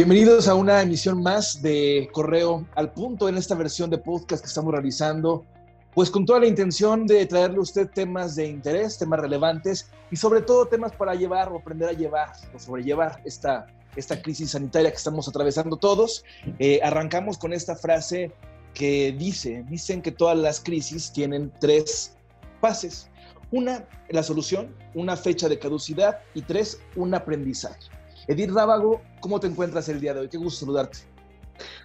Bienvenidos a una emisión más de Correo al Punto en esta versión de podcast que estamos realizando, pues con toda la intención de traerle a usted temas de interés, temas relevantes y sobre todo temas para llevar o aprender a llevar o sobrellevar esta, esta crisis sanitaria que estamos atravesando todos. Eh, arrancamos con esta frase que dice, dicen que todas las crisis tienen tres fases. Una, la solución, una fecha de caducidad y tres, un aprendizaje. Edith Rábago, ¿cómo te encuentras el día de hoy? Qué gusto saludarte.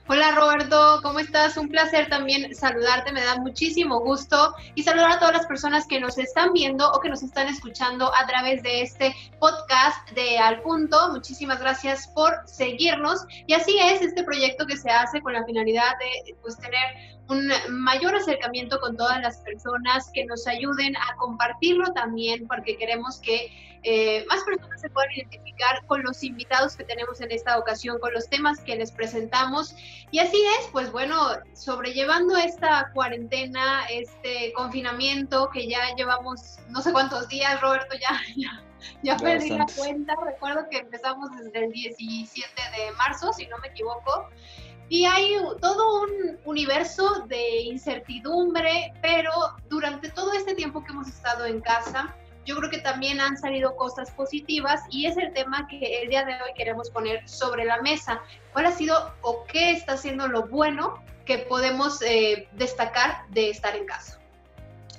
Hola Roberto, ¿cómo estás? Un placer también saludarte, me da muchísimo gusto y saludar a todas las personas que nos están viendo o que nos están escuchando a través de este podcast de Al Punto. Muchísimas gracias por seguirnos y así es este proyecto que se hace con la finalidad de pues, tener un mayor acercamiento con todas las personas que nos ayuden a compartirlo también porque queremos que eh, más personas se puedan identificar con los invitados que tenemos en esta ocasión, con los temas que les presentamos. Y así es, pues bueno, sobrellevando esta cuarentena, este confinamiento que ya llevamos no sé cuántos días, Roberto, ya, ya, ya perdí la cuenta. Recuerdo que empezamos desde el 17 de marzo, si no me equivoco. Y hay todo un universo de incertidumbre, pero durante todo este tiempo que hemos estado en casa, yo creo que también han salido cosas positivas y es el tema que el día de hoy queremos poner sobre la mesa. ¿Cuál ha sido o qué está haciendo lo bueno que podemos eh, destacar de estar en casa?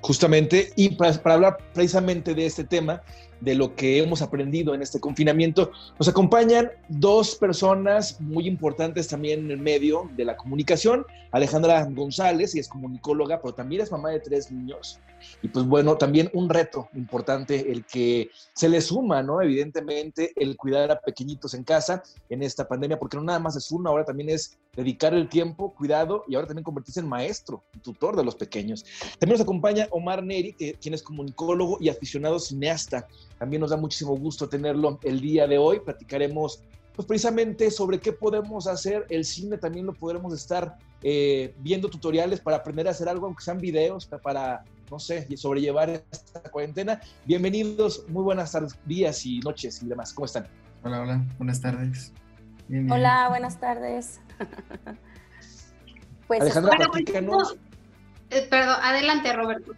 Justamente, y para hablar precisamente de este tema, de lo que hemos aprendido en este confinamiento. Nos acompañan dos personas muy importantes también en el medio de la comunicación. Alejandra González, y es comunicóloga, pero también es mamá de tres niños. Y pues bueno, también un reto importante el que se le suma, ¿no? Evidentemente, el cuidar a pequeñitos en casa en esta pandemia, porque no nada más es uno, ahora también es dedicar el tiempo, cuidado y ahora también convertirse en maestro, tutor de los pequeños. También nos acompaña Omar Neri, que, quien es comunicólogo y aficionado cineasta. También nos da muchísimo gusto tenerlo el día de hoy. Platicaremos pues precisamente sobre qué podemos hacer. El cine también lo podremos estar eh, viendo tutoriales para aprender a hacer algo, aunque sean videos, para, no sé, sobrellevar esta cuarentena. Bienvenidos, muy buenas tardes, días y noches y demás. ¿Cómo están? Hola, hola, buenas tardes. Hola, buenas tardes. pues, Alejandra, platícanos. Eh, perdón, adelante, Roberto.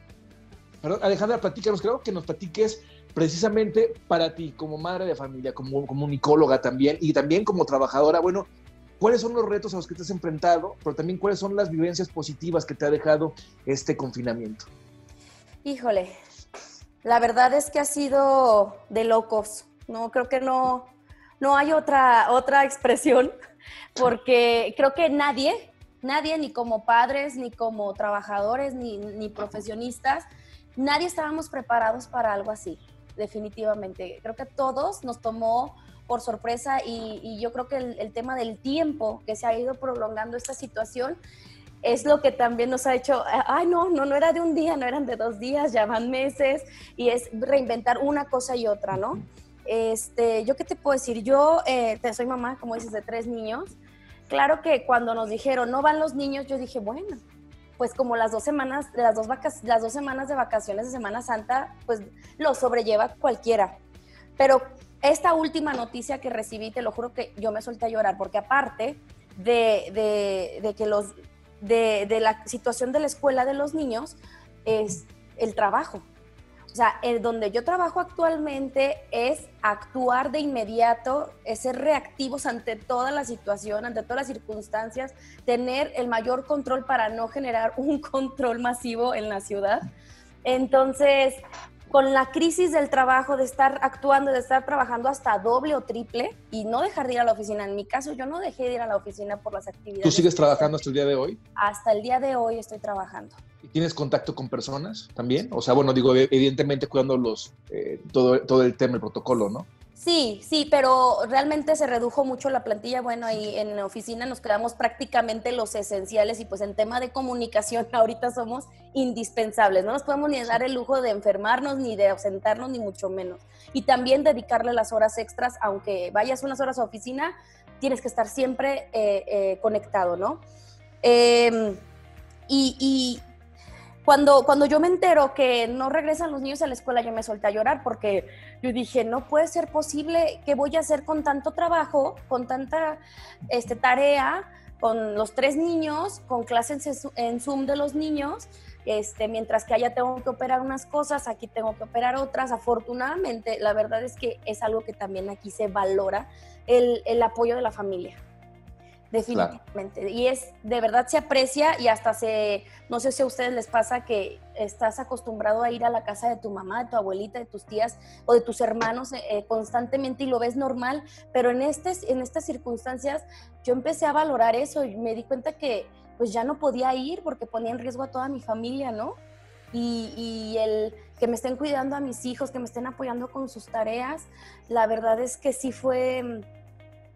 Perdón, Alejandra, platícanos, creo que nos platiques precisamente para ti, como madre de familia, como comunicóloga también, y también como trabajadora, bueno, ¿cuáles son los retos a los que te has enfrentado, pero también cuáles son las vivencias positivas que te ha dejado este confinamiento? Híjole, la verdad es que ha sido de locos, ¿no? Creo que no, no hay otra, otra expresión, porque creo que nadie, nadie, ni como padres, ni como trabajadores, ni, ni profesionistas, nadie estábamos preparados para algo así definitivamente. Creo que todos nos tomó por sorpresa y, yo creo que el, tema del tiempo que se ha ido prolongando esta situación es lo que también nos ha hecho, ay no, no, no era de un día, no eran de dos días, ya van meses y es reinventar una cosa y otra, ¿no? Este, yo qué te puedo decir, yo eh, soy mamá, como dices, de tres niños. Claro que cuando nos dijeron no van los niños, yo dije, bueno, pues como las dos semanas, las dos, vacas, las dos semanas de vacaciones de Semana Santa, pues lo sobrelleva cualquiera. Pero esta última noticia que recibí, te lo juro que yo me solté a llorar, porque aparte de, de, que los, de, de la situación de la escuela de los niños, es el trabajo. O sea, el donde yo trabajo actualmente es actuar de inmediato, es ser reactivos ante toda la situación, ante todas las circunstancias, tener el mayor control para no generar un control masivo en la ciudad. Entonces, con la crisis del trabajo, de estar actuando, de estar trabajando hasta doble o triple y no dejar de ir a la oficina. En mi caso, yo no dejé de ir a la oficina por las actividades. ¿Tú sigues trabajando hasta el día de hoy? Hasta el día de hoy estoy trabajando. ¿Y tienes contacto con personas también? O sea, bueno, digo, evidentemente cuidando los, eh, todo, todo el tema, el protocolo, ¿no? Sí, sí, pero realmente se redujo mucho la plantilla. Bueno, ahí en la oficina nos quedamos prácticamente los esenciales y pues en tema de comunicación ahorita somos indispensables. No nos podemos ni dar el lujo de enfermarnos, ni de ausentarnos, ni mucho menos. Y también dedicarle las horas extras, aunque vayas unas horas a oficina, tienes que estar siempre eh, eh, conectado, ¿no? Em, y, cuando, cuando yo me entero que no regresan los niños a la escuela, yo me solté a llorar porque yo dije, no puede ser posible, ¿qué voy a hacer con tanto trabajo, con tanta este, tarea, con los tres niños, con clases en Zoom de los niños? Este, mientras que allá tengo que operar unas cosas, aquí tengo que operar otras. Afortunadamente, la verdad es que es algo que también aquí se valora, el, el apoyo de la familia definitivamente. Y es, de verdad se aprecia y hasta se, no sé si a ustedes les pasa que estás acostumbrado a ir a la casa de tu mamá, de tu abuelita, de tus tías o de tus hermanos eh, eh, constantemente y lo ves normal, pero en, este, en estas circunstancias yo empecé a valorar eso y me di cuenta que pues ya no podía ir porque ponía en riesgo a toda mi familia, ¿no? Y, y, el que me estén cuidando a mis hijos, que me estén apoyando con sus tareas, la verdad es que sí fue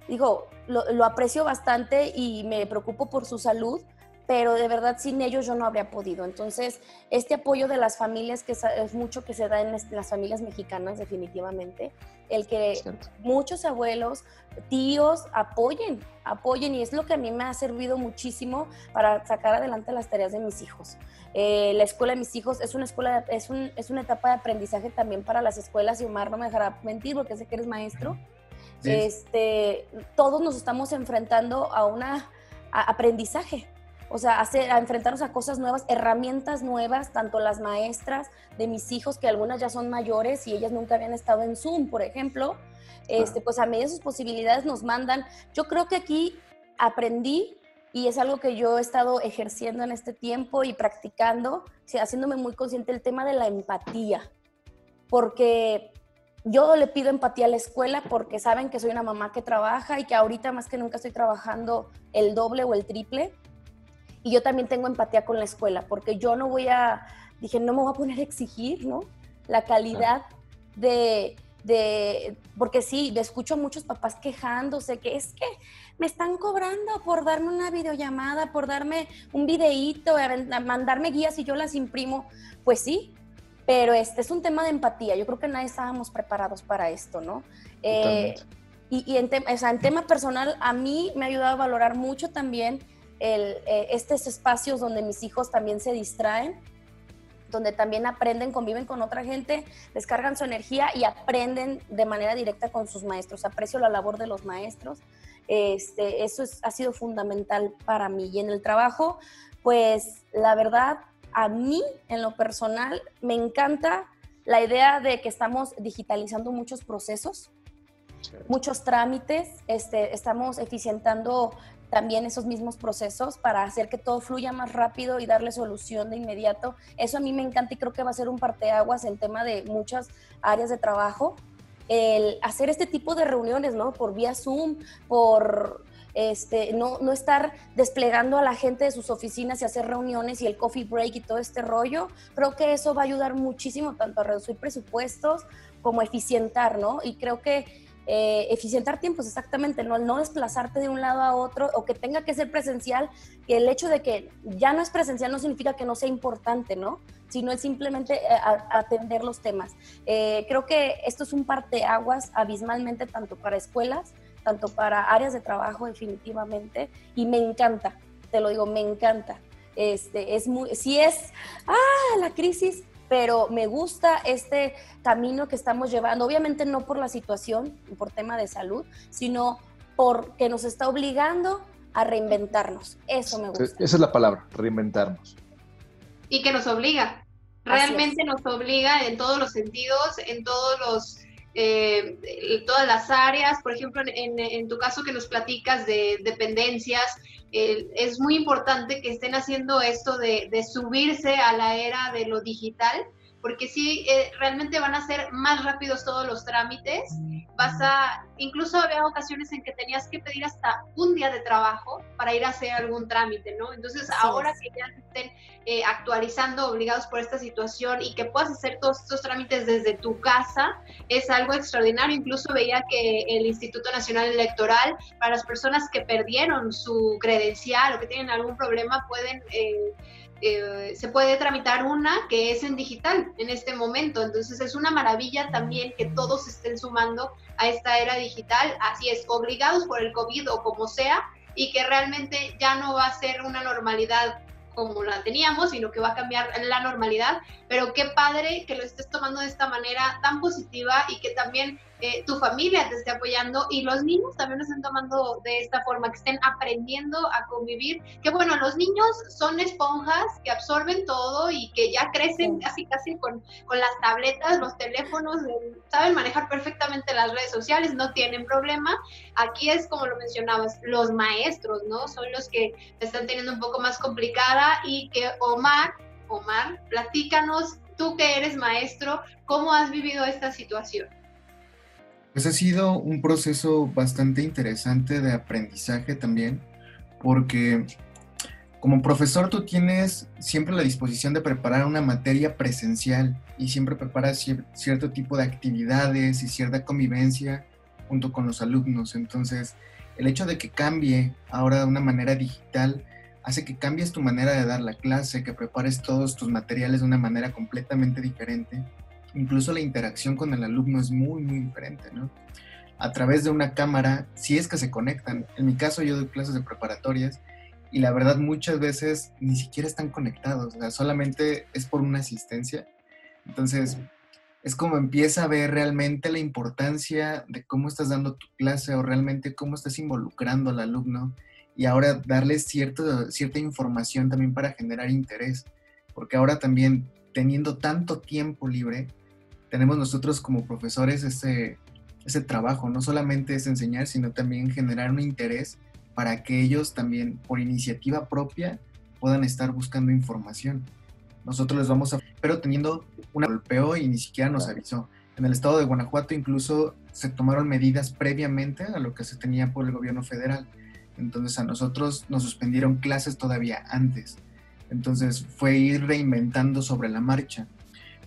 digo, lo, aprecio bastante y me preocupo por su salud, pero de verdad sin ellos yo no habría podido. Entonces, este apoyo de las familias, que es mucho que se da en las familias mexicanas definitivamente, el que muchos abuelos, tíos apoyen, apoyen, y es lo que a mí me ha servido muchísimo para sacar adelante las tareas de mis hijos. Eh, la escuela de mis hijos es una escuela, es, es una etapa de aprendizaje también para las escuelas, y Omar no me dejará mentir porque sé que eres maestro. Este, todos nos estamos enfrentando a un aprendizaje, o sea, a enfrentarnos a cosas nuevas, herramientas nuevas, tanto las maestras de mis hijos, que algunas ya son mayores y ellas nunca habían estado en Zoom, por ejemplo, este, pues a medida de sus posibilidades nos mandan. Yo creo que aquí aprendí y es algo que yo he estado ejerciendo en este tiempo y practicando, haciéndome muy consciente el tema de la empatía, porque yo le pido empatía a la escuela porque saben que soy una mamá que trabaja y que ahorita más que nunca estoy trabajando el doble o el triple. Y yo también tengo empatía con la escuela porque yo no voy a, dije, no me voy a poner a exigir, ¿no? La calidad de, de, porque sí, escucho a muchos papás quejándose que es que me están cobrando por darme una videollamada, por darme un videíto, mandarme guías y yo las imprimo. Pues sí, pero este es un tema de empatía. Yo creo que nadie estábamos preparados para esto, ¿no? Eh, y, en, en, tema personal, a mí me ha ayudado a valorar mucho también el, eh, estos espacios donde mis hijos también se distraen, donde también aprenden, conviven con otra gente, descargan su energía y aprenden de manera directa con sus maestros. Aprecio la labor de los maestros. Este, eso ha sido fundamental para mí. Y en el trabajo, pues la verdad, a mí, en lo personal, me encanta la idea de que estamos digitalizando muchos procesos, muchos trámites, este, estamos eficientando también esos mismos procesos para hacer que todo fluya más rápido y darle solución de inmediato. Eso a mí me encanta y creo que va a ser un parteaguas en tema de muchas áreas de trabajo. El hacer este tipo de reuniones, ¿no? Por vía Zoom, por este, no, no estar desplegando a la gente de sus oficinas y hacer reuniones y el coffee break y todo este rollo, creo que eso va a ayudar muchísimo tanto a reducir presupuestos como eficientar, ¿no? Y creo que eh, eficientar tiempos, exactamente, ¿no? no desplazarte de un lado a otro o que tenga que ser presencial, que el hecho de que ya no es presencial no significa que no sea importante, ¿no? Sino es simplemente eh, atender los temas. Eh, creo que esto es un parteaguas abismalmente tanto para escuelas tanto para áreas de trabajo definitivamente, y me encanta, te lo digo, me encanta. Este, es muy, sí es, ah, la crisis, pero me gusta este camino que estamos llevando, obviamente no por la situación, por tema de salud, sino porque nos está obligando a reinventarnos. Eso me gusta. Esa es la palabra, reinventarnos. Y que nos obliga, realmente nos obliga en todos los sentidos, en todos los eh, todas las áreas, por ejemplo, en, tu caso que nos platicas de dependencias, eh, es muy importante que estén haciendo esto de, de, subirse a la era de lo digital, porque sí, eh, realmente van a ser más rápidos todos los trámites. Vas a, incluso había ocasiones en que tenías que pedir hasta un día de trabajo para ir a hacer algún trámite, ¿no? Entonces, ahora que ya estén eh, actualizando, obligados por esta situación y que puedas hacer todos estos trámites desde tu casa, es algo extraordinario. Incluso veía que el Instituto Nacional Electoral, para las personas que perdieron su credencial o que tienen algún problema, pueden... Eh, eh, se puede tramitar una que es en digital en este momento. Entonces es una maravilla también que todos estén sumando a esta era digital, así es, obligados por el COVID o como sea, y que realmente ya no va a ser una normalidad como la teníamos, sino que va a cambiar la normalidad, pero qué padre que lo estés tomando de esta manera tan positiva y que también eh, tu familia te esté apoyando y los niños también lo estén tomando de esta forma, que estén aprendiendo a convivir, que bueno, los niños son esponjas que absorben todo y que ya crecen casi casi con, con las tabletas, los teléfonos, saben manejar perfectamente las redes sociales, no tienen problema. Aquí es como lo mencionabas, los maestros, ¿no? Son los que están teniendo un poco más complicada y que Omar, Omar, platícanos, tú que eres maestro, ¿cómo has vivido esta situación? Pues ha sido un proceso bastante interesante de aprendizaje también, porque como profesor tú tienes siempre la disposición de preparar una materia presencial y siempre preparas cierto tipo de actividades y cierta convivencia junto con los alumnos. Entonces, el hecho de que cambie ahora de una manera digital hace que cambies tu manera de dar la clase, que prepares todos tus materiales de una manera completamente diferente incluso la interacción con el alumno es muy, muy diferente, ¿no? A través de una cámara, si es que se conectan. En mi caso, yo doy clases de preparatorias y la verdad muchas veces ni siquiera están conectados, o sea, solamente es por una asistencia. Entonces, es como empieza a ver realmente la importancia de cómo estás dando tu clase o realmente cómo estás involucrando al alumno y ahora darle cierto, cierta información también para generar interés, porque ahora también teniendo tanto tiempo libre, tenemos nosotros como profesores ese, ese trabajo, no solamente es enseñar, sino también generar un interés para que ellos también por iniciativa propia puedan estar buscando información. Nosotros les vamos a... Pero teniendo un golpeo y ni siquiera nos avisó. En el estado de Guanajuato incluso se tomaron medidas previamente a lo que se tenía por el gobierno federal. Entonces a nosotros nos suspendieron clases todavía antes. Entonces fue ir reinventando sobre la marcha.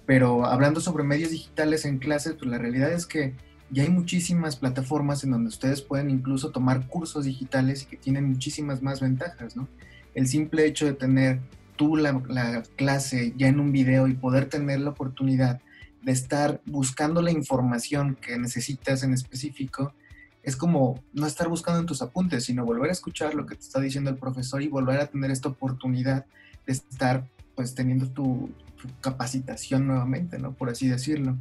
Pero hablando sobre medios digitales en clases, pues la realidad es que ya hay muchísimas plataformas en donde ustedes pueden incluso tomar cursos digitales y que tienen muchísimas más ventajas, ¿no? El simple hecho de tener tú la, la clase ya en un video y poder tener la oportunidad de estar buscando la información que necesitas en específico, es como no estar buscando en tus apuntes, sino volver a escuchar lo que te está diciendo el profesor y volver a tener esta oportunidad de estar pues teniendo tu, capacitación nuevamente, ¿no? Por así decirlo.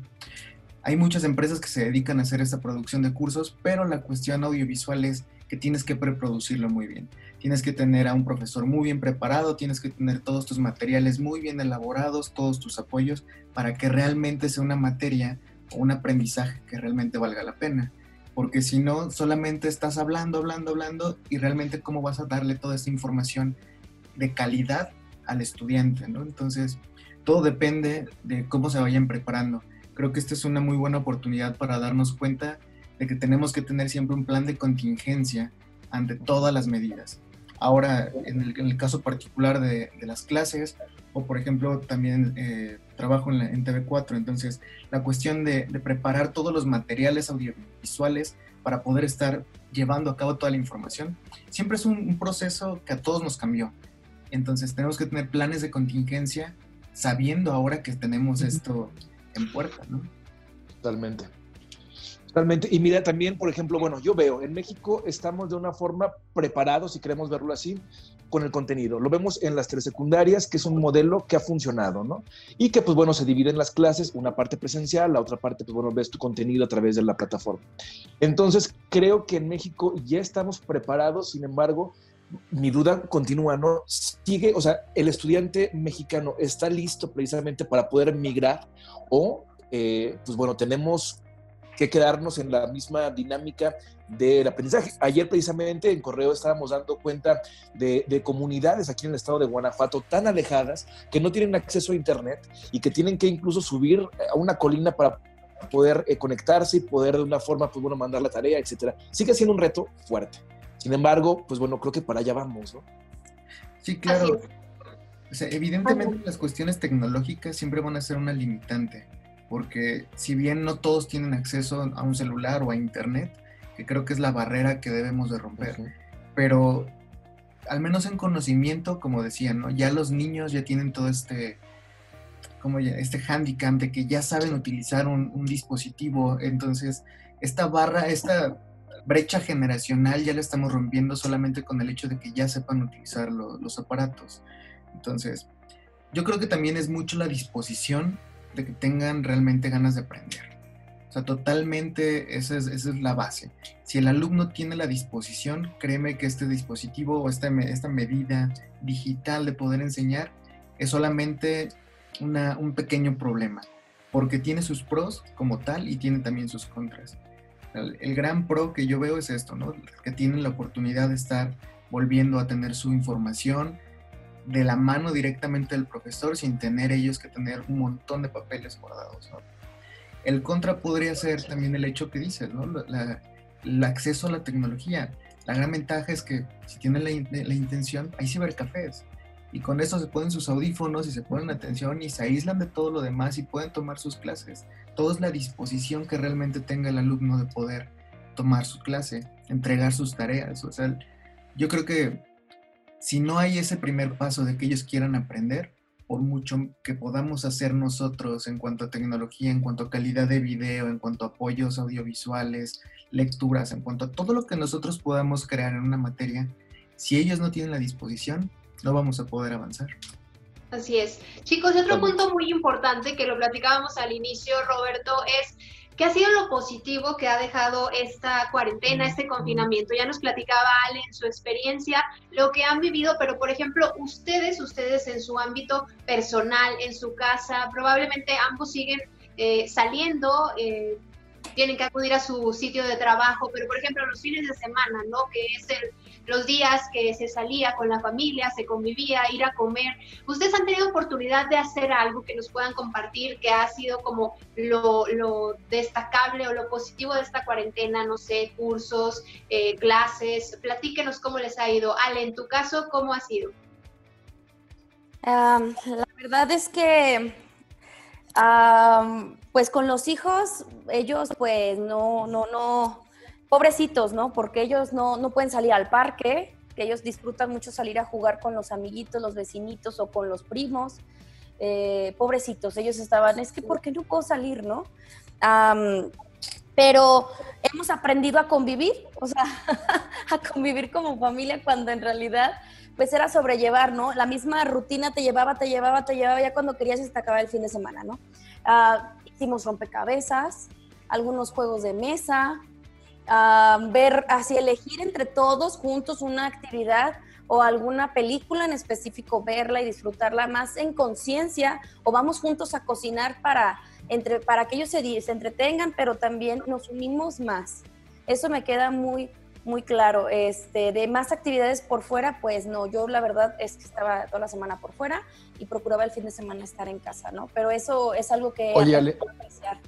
Hay muchas empresas que se dedican a hacer esta producción de cursos, pero la cuestión audiovisual es que tienes que preproducirlo muy bien. Tienes que tener a un profesor muy bien preparado, tienes que tener todos tus materiales muy bien elaborados, todos tus apoyos, para que realmente sea una materia o un aprendizaje que realmente valga la pena. Porque si no, solamente estás hablando, hablando, hablando, y realmente cómo vas a darle toda esta información de calidad al estudiante, ¿no? Entonces, todo depende de cómo se vayan preparando. Creo que esta es una muy buena oportunidad para darnos cuenta de que tenemos que tener siempre un plan de contingencia ante todas las medidas. Ahora, en el, caso particular de, las clases, o por ejemplo, también eh, trabajo en, TV4, entonces la cuestión de, preparar todos los materiales audiovisuales para poder estar llevando a cabo toda la información, siempre es un proceso que a todos nos cambió. Entonces tenemos que tener planes de contingencia sabiendo ahora que tenemos esto en puerta, ¿no? Totalmente. Totalmente. Y mira, también, por ejemplo, bueno, yo veo, en México estamos de una forma preparados, si queremos verlo así, con el contenido. Lo vemos en las tres secundarias, que es un modelo que ha funcionado, ¿no? Y que, pues bueno, se dividen las clases, una parte presencial, la otra parte, pues bueno, ves tu contenido a través de la plataforma. Entonces, creo que en México ya estamos preparados, sin embargo, mi duda continúa, ¿no? Sigue, o sea, el estudiante mexicano está listo precisamente para poder migrar o, eh, pues bueno, tenemos que quedarnos en la misma dinámica del aprendizaje. Ayer precisamente en Correo estábamos dando cuenta de, comunidades aquí en el estado de Guanajuato tan alejadas que no tienen acceso a Internet y que tienen que incluso subir a una colina para poder eh, conectarse y poder de una forma, pues bueno, mandar la tarea, etcétera. Sigue siendo un reto fuerte. Sin embargo, pues bueno, creo que para allá vamos, ¿no? Sí, claro. O sea, evidentemente las cuestiones tecnológicas siempre van a ser una limitante, porque si bien no todos tienen acceso a un celular o a internet, que creo que es la barrera que debemos de romper, pero al menos en conocimiento, como decían, ¿no? Ya los niños ya tienen todo este, como ya, este handicap de que ya saben utilizar un, un dispositivo, entonces esta barra, esta brecha generacional ya la estamos rompiendo solamente con el hecho de que ya sepan utilizar los aparatos. Entonces, yo creo que también es mucho la disposición de que tengan realmente ganas de aprender. O sea, totalmente esa es, esa es la base. Si el alumno tiene la disposición, créeme que este dispositivo o esta, esta medida digital de poder enseñar es solamente una, un pequeño problema, porque tiene sus pros como tal y tiene también sus contras. El, gran pro que yo veo es esto, ¿no? Que tienen la oportunidad de estar volviendo a tener su información, de la mano directamente del profesor sin tener ellos que tener un montón de papeles guardados. El contra podría ser también el hecho que dices, ¿no? el acceso a la tecnología. La gran ventaja es que si tienen la, la, intención, hay cibercafés. Y con eso se ponen sus audífonos y se ponen atención y se aíslan de todo lo demás y pueden tomar sus clases. Todo es la disposición que realmente tenga el alumno de poder tomar su clase, entregar sus tareas. O sea, yo creo que si no hay ese primer paso de que ellos quieran aprender, por mucho que podamos hacer nosotros en cuanto a tecnología, en cuanto a calidad de video, en cuanto a apoyos audiovisuales, lecturas, en cuanto a todo lo que nosotros podamos crear en una materia, si ellos no tienen la disposición, no vamos a poder avanzar. Así es. Chicos, otro punto muy importante que lo platicábamos al inicio, Roberto, es ¿Qué ha sido lo positivo que ha dejado esta cuarentena, este confinamiento? Ya nos platicaba Ale en su experiencia, lo que han vivido, pero por ejemplo, ustedes, ustedes en su ámbito personal, en su casa, probablemente ambos siguen eh, saliendo, eh, tienen que acudir a su sitio de trabajo, pero por ejemplo los fines de semana, ¿no? Que es el, los días que se salía con la familia, se convivía, ir a comer. ¿Ustedes han tenido oportunidad de hacer algo que nos puedan compartir que ha sido como lo, destacable o lo positivo de esta cuarentena? No sé, cursos, eh, clases, platíquenos cómo les ha ido. Ale, en tu caso, ¿cómo ha sido? la verdad es que pues con los hijos, ellos pues no, no, no, pobrecitos, ¿no? Porque ellos no, no pueden salir al parque, que ellos disfrutan mucho salir a jugar con los amiguitos, los vecinitos o con los primos. Eh, pobrecitos, ellos estaban, es que ¿por qué no puedo salir, no? pero hemos aprendido a convivir, o sea, a convivir como familia cuando en realidad pues era sobrellevar, ¿no? La misma rutina te llevaba, te llevaba, te llevaba, ya cuando querías te acababa el fin de semana, ¿no? Uh, hicimos rompecabezas, algunos juegos de mesa, uh, ver, así elegir entre todos juntos una actividad o alguna película en específico, verla y disfrutarla más en conciencia, o vamos juntos a cocinar para, entre, para que ellos se, se entretengan, pero también nos unimos más. Eso me queda muy, muy claro. Este, de más actividades por fuera, pues no, yo la verdad es que estaba toda la semana por fuera y procuraba el fin de semana estar en casa, ¿no? Pero eso es algo que Oye, Ale, apreciar.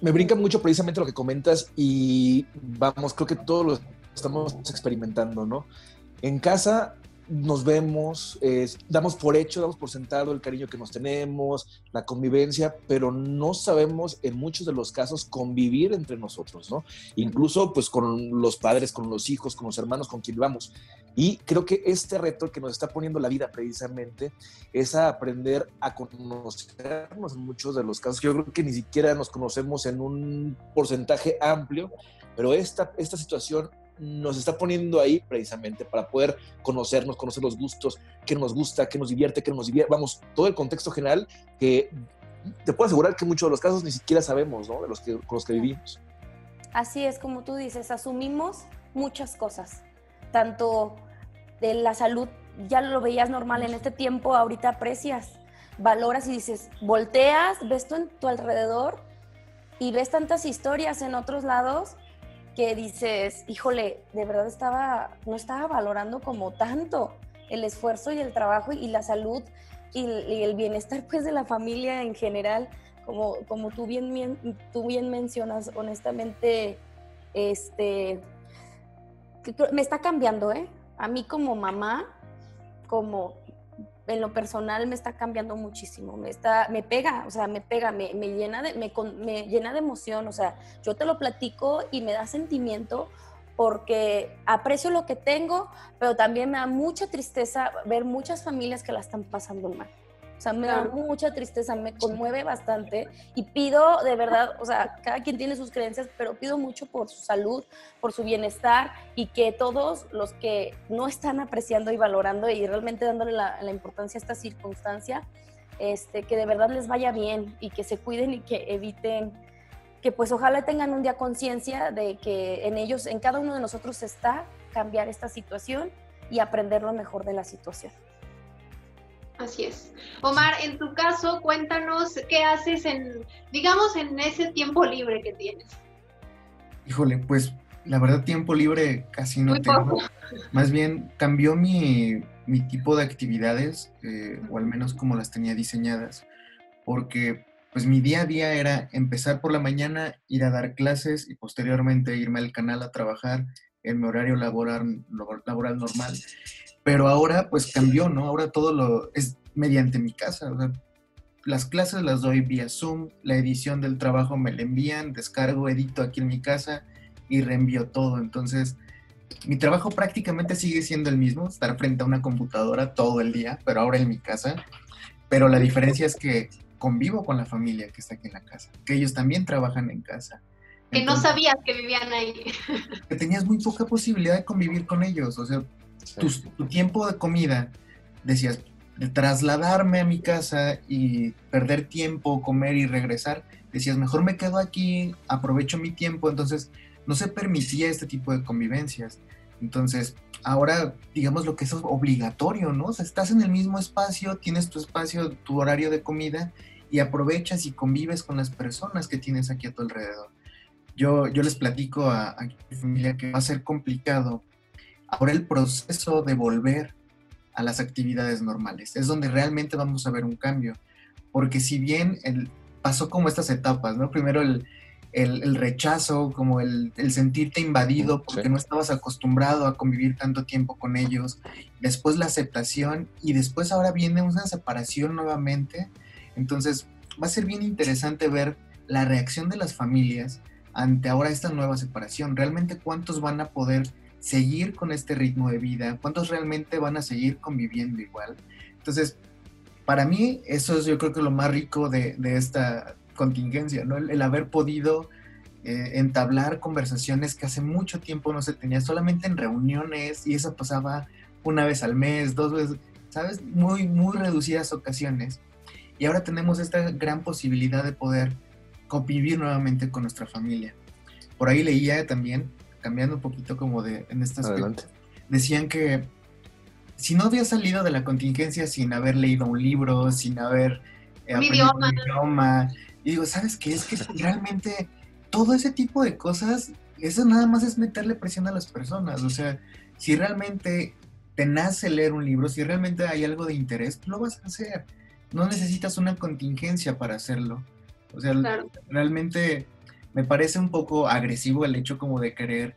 Me brinca mucho precisamente lo que comentas y vamos, creo que todos lo estamos experimentando, ¿no? En casa nos vemos, damos por hecho, damos por sentado el cariño que nos tenemos, la convivencia, pero no sabemos en muchos de los casos convivir entre nosotros, ¿no? Incluso pues con los padres, con los hijos, con los hermanos, con quien vamos. Y creo que este reto que nos está poniendo la vida precisamente es a aprender a conocernos en muchos de los casos. Yo creo que ni siquiera nos conocemos en un porcentaje amplio, pero esta, esta situación nos está poniendo ahí precisamente para poder conocernos, conocer los gustos, qué nos gusta, qué nos divierte, qué nos divierte, vamos, todo el contexto general que te puedo asegurar que muchos de los casos ni siquiera sabemos, ¿no? De los que, con los que vivimos. Así es, como tú dices, asumimos muchas cosas, tanto de la salud, ya lo veías normal en este tiempo, ahorita aprecias, valoras y dices, volteas, ves tú en tu alrededor y ves tantas historias en otros lados que dices, híjole, de verdad estaba, no estaba valorando como tanto el esfuerzo y el trabajo y la salud y, el bienestar pues de la familia en general, como, como tú, bien, tú bien mencionas, honestamente, este, me está cambiando, ¿eh? A mí como mamá, como en lo personal me está cambiando muchísimo, me está, me pega, o sea, me pega, me, llena de, me, me, llena de emoción, o sea, yo te lo platico y me da sentimiento porque aprecio lo que tengo, pero también me da mucha tristeza ver muchas familias que la están pasando mal. O sea, me da mucha tristeza, me conmueve bastante y pido de verdad, o sea, cada quien tiene sus creencias, pero pido mucho por su salud, por su bienestar y que todos los que no están apreciando y valorando y realmente dándole la, importancia a esta circunstancia, este, que de verdad les vaya bien y que se cuiden y que eviten, que pues ojalá tengan un día conciencia de que en ellos, en cada uno de nosotros está cambiar esta situación y aprender lo mejor de la situación. Así es. Omar, en tu caso, cuéntanos qué haces en, digamos, en ese tiempo libre que tienes. Híjole, pues la verdad tiempo libre casi no tengo. Más bien cambió mi, tipo de actividades, eh, o al menos como las tenía diseñadas, porque pues mi día a día era empezar por la mañana, ir a dar clases y posteriormente irme al canal a trabajar en mi horario laboral, laboral normal. Pero ahora pues cambió, ¿no? Ahora todo lo es mediante mi casa. las clases las doy vía Zoom, la edición del trabajo me la envían, descargo, edito aquí en mi casa y reenvío todo. Entonces, mi trabajo prácticamente sigue siendo el mismo, estar frente a una computadora todo el día, pero ahora en mi casa. Pero la diferencia es que convivo con la familia que está aquí en la casa, que ellos también trabajan en casa. Que no sabías que vivían ahí. Que tenías muy poca posibilidad de convivir con ellos. O sea, tu, tiempo de comida, decías, de trasladarme a mi casa y perder tiempo, comer y regresar, decías, mejor me quedo aquí, aprovecho mi tiempo, entonces no se permitía este tipo de convivencias. Entonces, ahora, digamos lo que es obligatorio, ¿no? O sea, estás en el mismo espacio, tienes tu espacio, tu horario de comida y aprovechas y convives con las personas que tienes aquí a tu alrededor. Yo, yo les platico a, a mi familia que va a ser complicado Ahora el proceso de volver a las actividades normales es donde realmente vamos a ver un cambio. Porque si bien el, pasó como estas etapas, ¿no? Primero el, el, rechazo, como el, el, sentirte invadido porque no estabas acostumbrado a convivir tanto tiempo con ellos, después la aceptación y después ahora viene una separación nuevamente. Entonces va a ser bien interesante ver la reacción de las familias ante ahora esta nueva separación. Realmente cuántos van a poder seguir con este ritmo de vida, cuántos realmente van a seguir conviviendo igual. Entonces, para mí eso es yo creo que lo más rico de, esta contingencia, ¿no? El, haber podido eh, entablar conversaciones que hace mucho tiempo no se tenía, solamente en reuniones y eso pasaba una vez al mes, dos veces, ¿sabes? Muy, muy reducidas ocasiones. Y ahora tenemos esta gran posibilidad de poder convivir nuevamente con nuestra familia. Por ahí leía también cambiando un poquito como de en estas decían que si no había salido de la contingencia sin haber leído un libro, sin haber eh, aprendido un idioma, y digo, ¿sabes qué? Es que realmente todo ese tipo de cosas, eso nada más es meterle presión a las personas, o sea, si realmente te nace leer un libro, si realmente hay algo de interés, lo vas a hacer. No necesitas una contingencia para hacerlo. O sea, realmente me parece un poco agresivo el hecho como de querer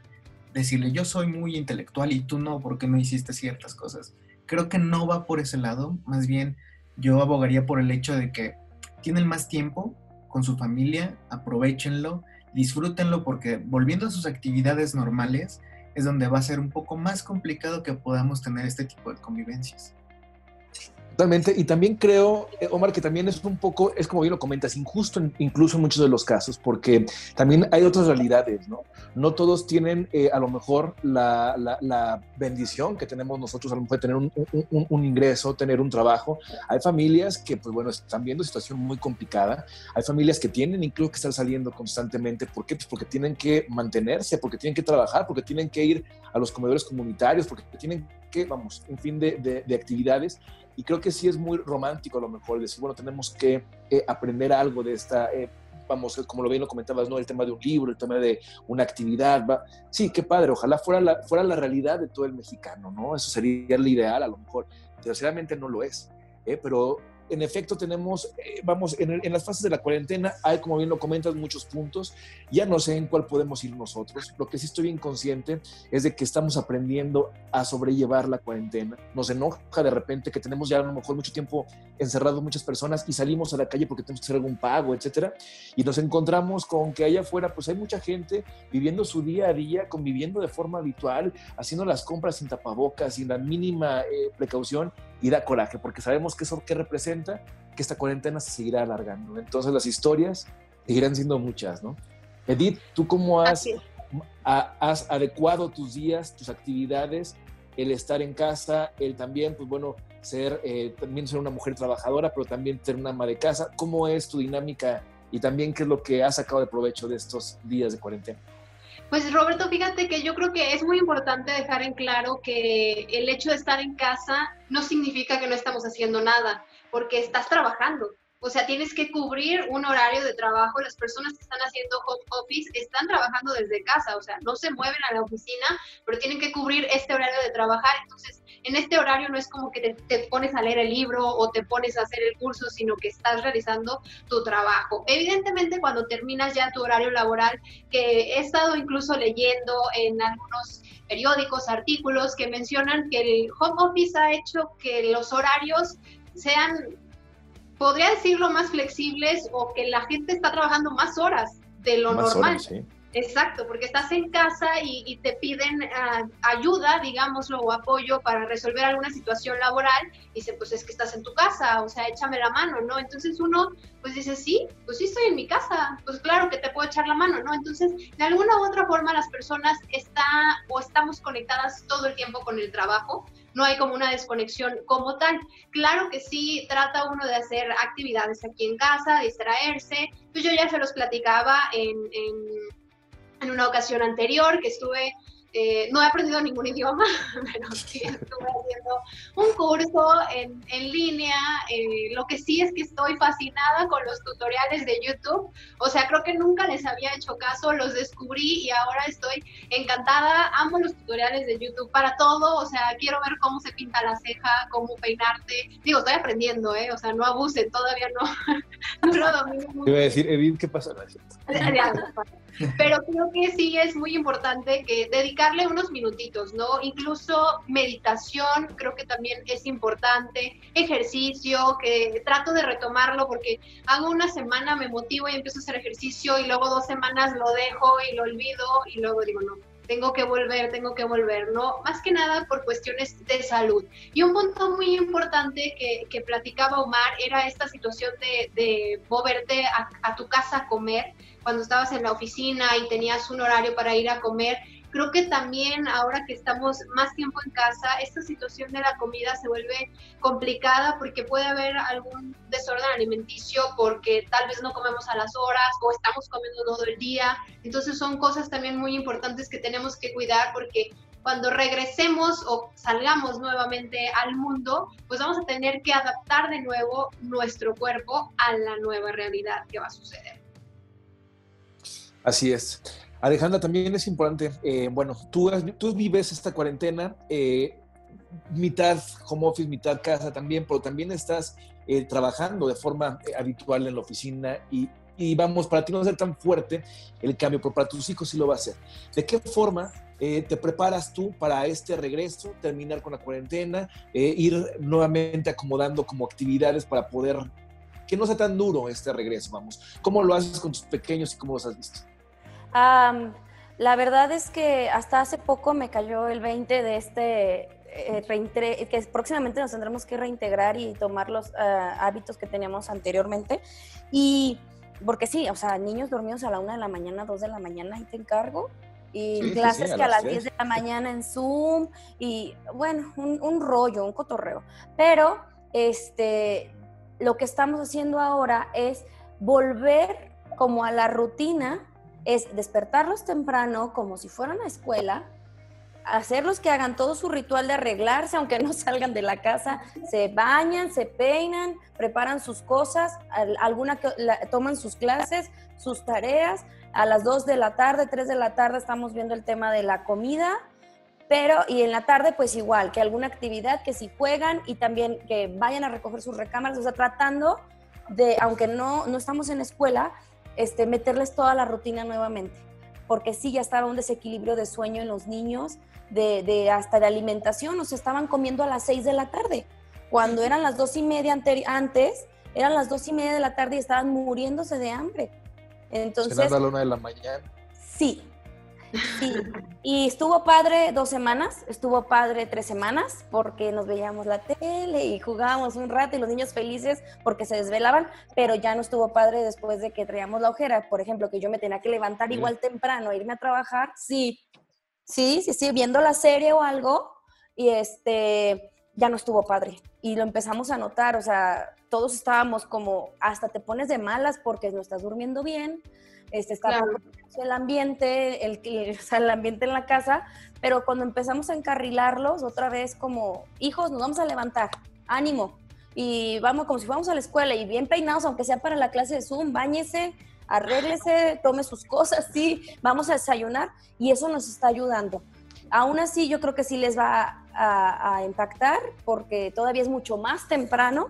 decirle yo soy muy intelectual y tú no porque no hiciste ciertas cosas. Creo que no va por ese lado, más bien yo abogaría por el hecho de que tienen más tiempo con su familia, aprovechenlo, disfrútenlo porque volviendo a sus actividades normales es donde va a ser un poco más complicado que podamos tener este tipo de convivencias. Totalmente. Y también creo, eh, Omar, que también es un poco, es como bien lo comentas, injusto incluso en muchos de los casos, porque también hay otras realidades, ¿no? No todos tienen eh, a lo mejor la, la, bendición que tenemos nosotros, a lo mejor tener un, un, ingreso, tener un trabajo. Hay familias que, pues bueno, están viendo situación muy complicada. Hay familias que tienen incluso que estar saliendo constantemente. ¿Por qué? Pues porque tienen que mantenerse, porque tienen que trabajar, porque tienen que ir a los comedores comunitarios, porque tienen que, vamos, en fin de, de actividades y creo que sí es muy romántico a lo mejor decir, bueno, tenemos que eh, aprender algo de esta, eh, vamos, como lo bien lo comentabas, ¿no? El tema de un libro, el tema de una actividad. Va. Sí, qué padre, ojalá fuera la, fuera la realidad de todo el mexicano, ¿no? Eso sería el ideal, a lo mejor. Desgraciadamente no lo es, ¿eh? pero en efecto tenemos, eh, vamos, en, las fases de la cuarentena hay, como bien lo comentas, muchos puntos. Ya no sé en cuál podemos ir nosotros. Lo que sí estoy bien consciente es de que estamos aprendiendo a sobrellevar la cuarentena. Nos enoja de repente que tenemos ya a lo mejor mucho tiempo encerrados muchas personas y salimos a la calle porque tenemos que hacer algún pago, etcétera. Y nos encontramos con que allá afuera pues hay mucha gente viviendo su día a día, conviviendo de forma habitual, haciendo las compras sin tapabocas, sin la mínima eh, precaución y da coraje porque sabemos que eso que representa cuenta que esta cuarentena se seguirá alargando. Entonces las historias seguirán siendo muchas, ¿no? Edith, ¿tú cómo has, has adecuado tus días, tus actividades, el estar en casa, el también, pues bueno, ser, eh, también ser una mujer trabajadora, pero también ser una ama de casa? ¿Cómo es tu dinámica y también qué es lo que has sacado de provecho de estos días de cuarentena? Pues Roberto, fíjate que yo creo que es muy importante dejar en claro que el hecho de estar en casa no significa que no estamos haciendo nada, porque estás trabajando. O sea, tienes que cubrir un horario de trabajo. Las personas que están haciendo home office están trabajando desde casa, o sea, no se mueven a la oficina, pero tienen que cubrir este horario de trabajar. Entonces, en este horario no es como que te, pones a leer el libro o te pones a hacer el curso, sino que estás realizando tu trabajo. Evidentemente, cuando terminas ya tu horario laboral, que he estado incluso leyendo en algunos periódicos, artículos que mencionan que el home office ha hecho que los horarios sean podría decirlo, más flexibles o que la gente está trabajando más horas de lo normal. Exacto, porque estás en casa y, te piden ah, ayuda, digámoslo, o apoyo para resolver alguna situación laboral. Y dicen, pues es que estás en tu casa, o sea, échame la mano, ¿no? Entonces uno, pues dice, sí, pues sí estoy en mi casa, pues claro que te puedo echar la mano, ¿no? Entonces, de alguna u otra forma, las personas está o estamos conectadas todo el tiempo con el trabajo no hay como una desconexión como tal. Claro que sí, trata uno de hacer actividades aquí en casa, distraerse. Pues yo ya se los platicaba en, en, en una ocasión anterior que estuve eh, no he aprendido ningún idioma, pero sí estuve haciendo un curso en, en línea. Eh, lo que sí es que estoy fascinada con los tutoriales de YouTube. O sea, creo que nunca les había hecho caso, los descubrí y ahora estoy encantada. Amo los tutoriales de YouTube para todo. O sea, quiero ver cómo se pinta la ceja, cómo peinarte. Digo, estoy aprendiendo, ¿eh? O sea, no abusen, todavía no, no lo domino. Te iba a decir, Edith, ¿qué pasa? Pero creo que sí es muy importante que dedicarle unos minutitos, ¿no? Incluso meditación, creo que también es importante, ejercicio, que trato de retomarlo porque hago una semana, me motivo y empiezo a hacer ejercicio y luego dos semanas lo dejo y lo olvido y luego digo, no, tengo que volver, tengo que volver, ¿no? Más que nada por cuestiones de salud. Y un punto muy importante que, que platicaba Omar era esta situación de, de moverte a, a, tu casa a comer cuando estabas en la oficina y tenías un horario para ir a comer. Creo que también ahora que estamos más tiempo en casa, esta situación de la comida se vuelve complicada porque puede haber algún desorden alimenticio porque tal vez no comemos a las horas o estamos comiendo todo el día. Entonces son cosas también muy importantes que tenemos que cuidar porque cuando regresemos o salgamos nuevamente al mundo, pues vamos a tener que adaptar de nuevo nuestro cuerpo a la nueva realidad que va a suceder. Así es. Alejandra, también es importante, eh, bueno, tú, vives esta cuarentena, eh, mitad home office, mitad casa también, pero también estás eh, trabajando de forma habitual en la oficina y, y, vamos, para ti no va a ser tan fuerte el cambio, pero para tus hijos sí lo va a ser. ¿De qué forma te preparas tú para este regreso, terminar con la cuarentena, ir nuevamente acomodando como actividades para poder que no sea tan duro este regreso, vamos? ¿Cómo lo haces con tus pequeños y cómo los has visto? La verdad es que hasta hace poco me cayó el 20 de este eh, que próximamente nos tendremos que reintegrar y tomar los ah, hábitos que teníamos anteriormente. Y porque sí, o sea, niños dormidos a la una de la mañana, dos de la mañana, y te encargo. Y clases que a las 10 de la mañana en Zoom. Y bueno, un, un rollo, un cotorreo. Pero este, lo que estamos haciendo ahora es volver como a la rutina es despertarlos temprano como si fueran a escuela, hacerlos que hagan todo su ritual de arreglarse, aunque no salgan de la casa, se bañan, se peinan, preparan sus cosas, alguna toman sus clases, sus tareas. A las 2 de la tarde, 3 de la tarde estamos viendo el tema de la comida, pero y en la tarde pues igual, que alguna actividad, que si juegan y también que vayan a recoger sus recámaras, o sea, tratando de, aunque no, no estamos en escuela, este, meterles toda la rutina nuevamente, porque sí ya estaba un desequilibrio de sueño en los niños, de, hasta de alimentación, o sea, estaban comiendo a las seis de la tarde, cuando eran las dos y media antes, eran las dos y media de la tarde y estaban muriéndose de hambre. Entonces... a la una de la mañana. Sí. Sí, y estuvo padre dos semanas, estuvo padre tres semanas, porque nos veíamos la tele y jugábamos un rato y los niños felices porque se desvelaban, pero ya no estuvo padre después de que traíamos la ojera. Por ejemplo, que yo me tenía que levantar igual temprano, irme a trabajar, sí, sí, sí, sí, viendo la serie o algo, y este, ya no estuvo padre. Y lo empezamos a notar, o sea, todos estábamos como, hasta te pones de malas porque no estás durmiendo bien, este, está el ambiente, el, el ambiente en la casa, pero cuando empezamos a encarrilarlos otra vez como, hijos, nos vamos a levantar, ánimo, y vamos como si fuéramos a la escuela y bien peinados, aunque sea para la clase de Zoom, bañese, arréglese, tome sus cosas, sí, vamos a desayunar y eso nos está ayudando. Aún así, yo creo que sí les va a, impactar porque todavía es mucho más temprano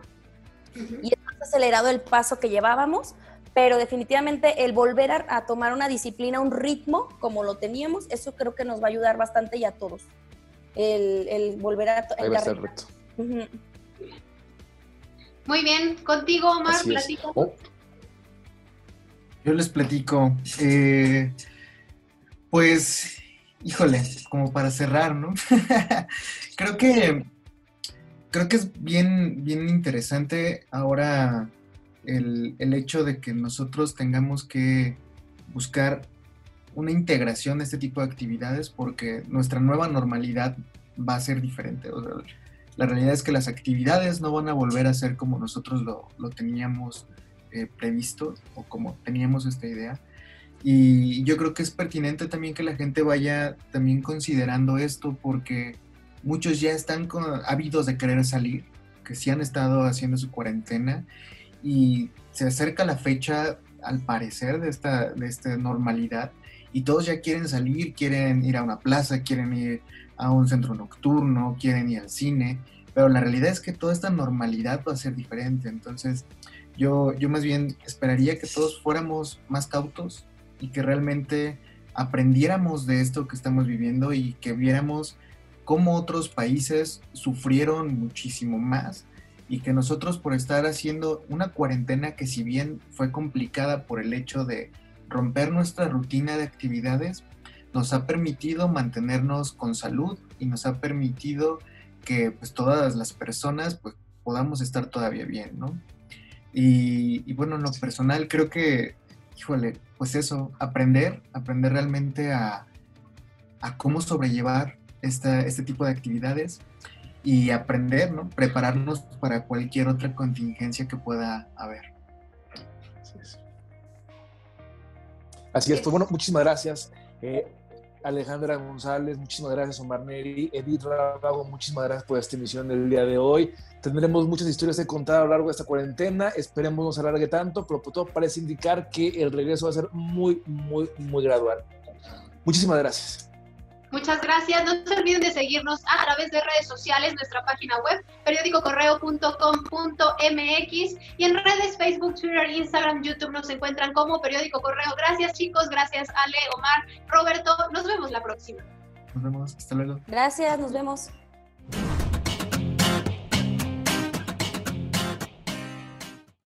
y es más acelerado el paso que llevábamos, pero definitivamente el volver a, tomar una disciplina, un ritmo como lo teníamos, eso creo que nos va a ayudar bastante y a todos. El, volver a... Ahí va a ser reto. Muy bien, contigo, Omar, platico. Oh. Yo les platico. Eh, pues, híjole, como para cerrar, ¿no? creo que creo que es bien, bien interesante ahora el, el, hecho de que nosotros tengamos que buscar una integración de este tipo de actividades porque nuestra nueva normalidad va a ser diferente. la realidad es que las actividades no van a volver a ser como nosotros lo, lo teníamos eh, previsto o como teníamos esta idea. Y yo creo que es pertinente también que la gente vaya también considerando esto porque muchos ya están con, ávidos de querer salir, que sí han estado haciendo su cuarentena y se acerca la fecha, al parecer, de esta, de esta normalidad y todos ya quieren salir, quieren ir a una plaza, quieren ir a un centro nocturno, quieren ir al cine, pero la realidad es que toda esta normalidad va a ser diferente. Entonces, yo, yo más bien esperaría que todos fuéramos más cautos y que realmente aprendiéramos de esto que estamos viviendo y que viéramos cómo otros países sufrieron muchísimo más y que nosotros por estar haciendo una cuarentena que si bien fue complicada por el hecho de romper nuestra rutina de actividades, nos ha permitido mantenernos con salud y nos ha permitido que pues todas las personas pues podamos estar todavía bien, ¿no? Y, bueno, en lo personal creo que, híjole, pues eso, aprender, aprender realmente a, a cómo sobrellevar esta, este tipo de actividades y aprender, ¿no? Prepararnos para cualquier otra contingencia que pueda haber. Así es, pues bueno, muchísimas gracias. Eh, Alejandra González, muchísimas gracias, Omar Neri, Edith Rábago, muchísimas gracias por esta emisión del día de hoy. Tendremos muchas historias que contar a lo largo de esta cuarentena, esperemos no se alargue tanto, pero todo parece indicar que el regreso va a ser muy, muy, muy gradual. Muchísimas gracias. Muchas gracias. No se olviden de seguirnos a través de redes sociales, nuestra página web, periódicocorreo.com.mx y en redes Facebook, Twitter, Instagram, YouTube nos encuentran como Periódico Correo. Gracias chicos, gracias Ale, Omar, Roberto. Nos vemos la próxima. Nos vemos, hasta luego. Gracias, nos vemos.